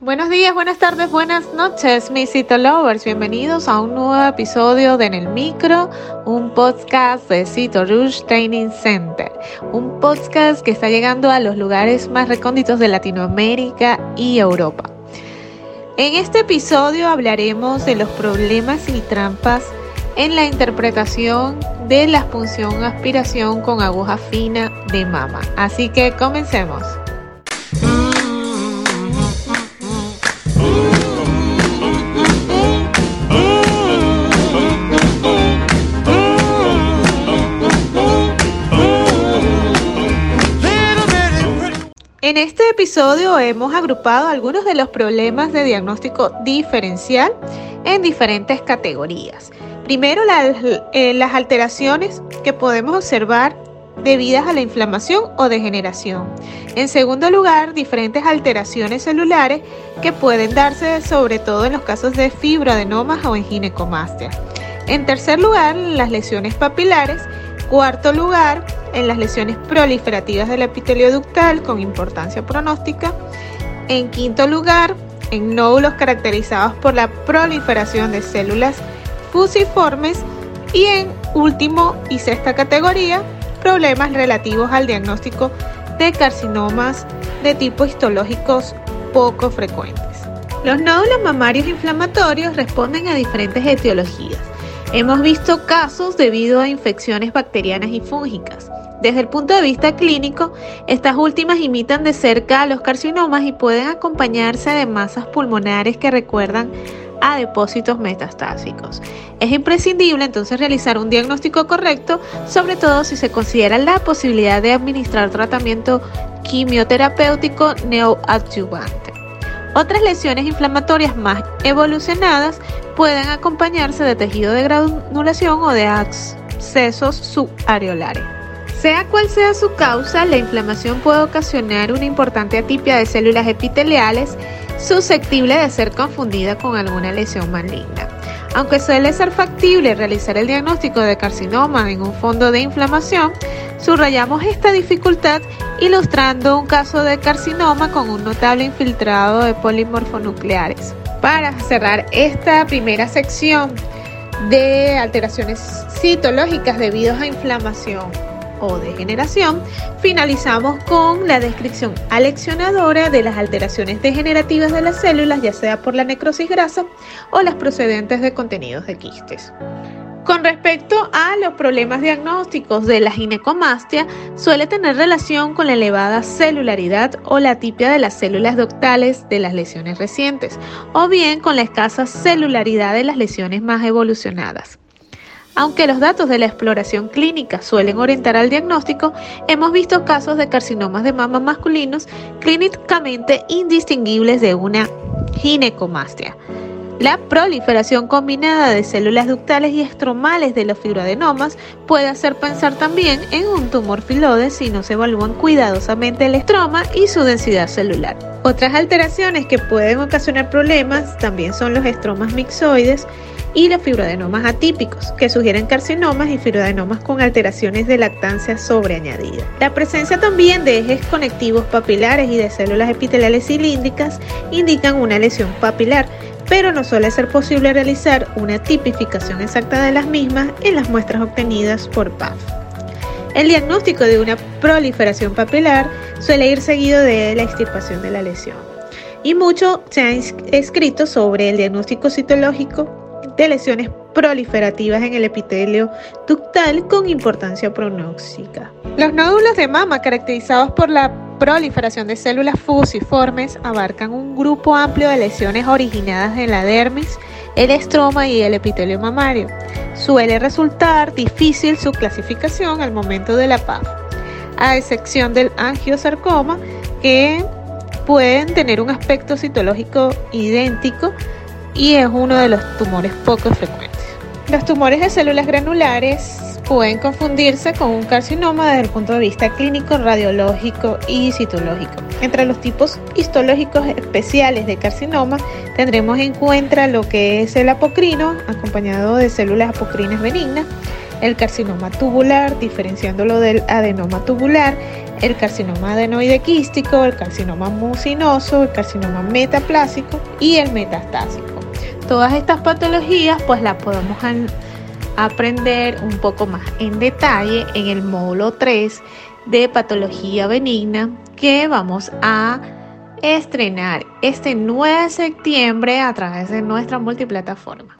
Buenos días, buenas tardes, buenas noches, mis Citolovers. Bienvenidos a un nuevo episodio de En el Micro, un podcast de Cito Rouge Training Center. Un podcast que está llegando a los lugares más recónditos de Latinoamérica y Europa. En este episodio hablaremos de los problemas y trampas en la interpretación de la punción aspiración con aguja fina de mama. Así que comencemos. En este episodio hemos agrupado algunos de los problemas de diagnóstico diferencial en diferentes categorías. Primero, eh, las, alteraciones que podemos observar debidas a la inflamación o degeneración. En segundo lugar, diferentes alteraciones celulares que pueden darse sobre todo en los casos de fibroadenomas o en ginecomastia. En tercer lugar, las lesiones papilares. Cuarto lugar, en las lesiones proliferativas del epitelio ductal con importancia pronóstica. En quinto lugar, en nódulos caracterizados por la proliferación de células fusiformes. Y en último y sexta categoría, problemas relativos al diagnóstico de carcinomas de tipo histológicos poco frecuentes. Los nódulos mamarios inflamatorios responden a diferentes etiologías. Hemos visto casos debido a infecciones bacterianas y fúngicas. Desde el punto de vista clínico, estas últimas imitan de cerca a los carcinomas y pueden acompañarse de masas pulmonares que recuerdan a depósitos metastásicos. Es imprescindible entonces realizar un diagnóstico correcto, sobre todo si se considera la posibilidad de administrar tratamiento quimioterapéutico neoadyuvante. Otras lesiones inflamatorias más evolucionadas pueden acompañarse de tejido de granulación o de accesos subareolares. Sea cual sea su causa, la inflamación puede ocasionar una importante atipia de células epiteliales susceptible de ser confundida con alguna lesión maligna. Aunque suele ser factible realizar el diagnóstico de carcinoma en un fondo de inflamación, subrayamos esta dificultad ilustrando un caso de carcinoma con un notable infiltrado de polimorfonucleares. Para cerrar esta primera sección de alteraciones citológicas debido a inflamación o degeneración, finalizamos con la descripción aleccionadora de las alteraciones degenerativas de las células, ya sea por la necrosis grasa o las procedentes de contenidos de quistes. Con respecto a los problemas diagnósticos de la ginecomastia, suele tener relación con la elevada celularidad o la tipia de las células ductales de las lesiones recientes, o bien con la escasa celularidad de las lesiones más evolucionadas. Aunque los datos de la exploración clínica suelen orientar al diagnóstico, hemos visto casos de carcinomas de mama masculinos clínicamente indistinguibles de una ginecomastia. La proliferación combinada de células ductales y estromales de los fibroadenomas puede hacer pensar también en un tumor filoide si no se evalúan cuidadosamente el estroma y su densidad celular. Otras alteraciones que pueden ocasionar problemas también son los estromas mixoides y los fibroadenomas atípicos, que sugieren carcinomas y fibroadenomas con alteraciones de lactancia sobreañadida. La presencia también de ejes conectivos papilares y de células epiteliales cilíndricas indican una lesión papilar, pero no suele ser posible realizar una tipificación exacta de las mismas en las muestras obtenidas por PAF. El diagnóstico de una proliferación papilar suele ir seguido de la extirpación de la lesión. Y mucho se ha escrito sobre el diagnóstico citológico de lesiones proliferativas en el epitelio ductal con importancia pronóstica. Los nódulos de mama caracterizados por la proliferación de células fusiformes abarcan un grupo amplio de lesiones originadas en la dermis, el estroma y el epitelio mamario. Suele resultar difícil su clasificación al momento de la PAF, a excepción del angiosarcoma que pueden tener un aspecto citológico idéntico y es uno de los tumores poco frecuentes. Los tumores de células granulares pueden confundirse con un carcinoma desde el punto de vista clínico, radiológico y citológico. Entre los tipos histológicos especiales de carcinoma tendremos en cuenta lo que es el apocrino, acompañado de células apocrinas benignas, el carcinoma tubular, diferenciándolo del adenoma tubular, el carcinoma adenoide quístico, el carcinoma mucinoso, el carcinoma metaplásico y el metastásico. Todas estas patologías pues las podemos aprender un poco más en detalle en el módulo 3 de patología benigna que vamos a estrenar este 9 de septiembre a través de nuestra multiplataforma.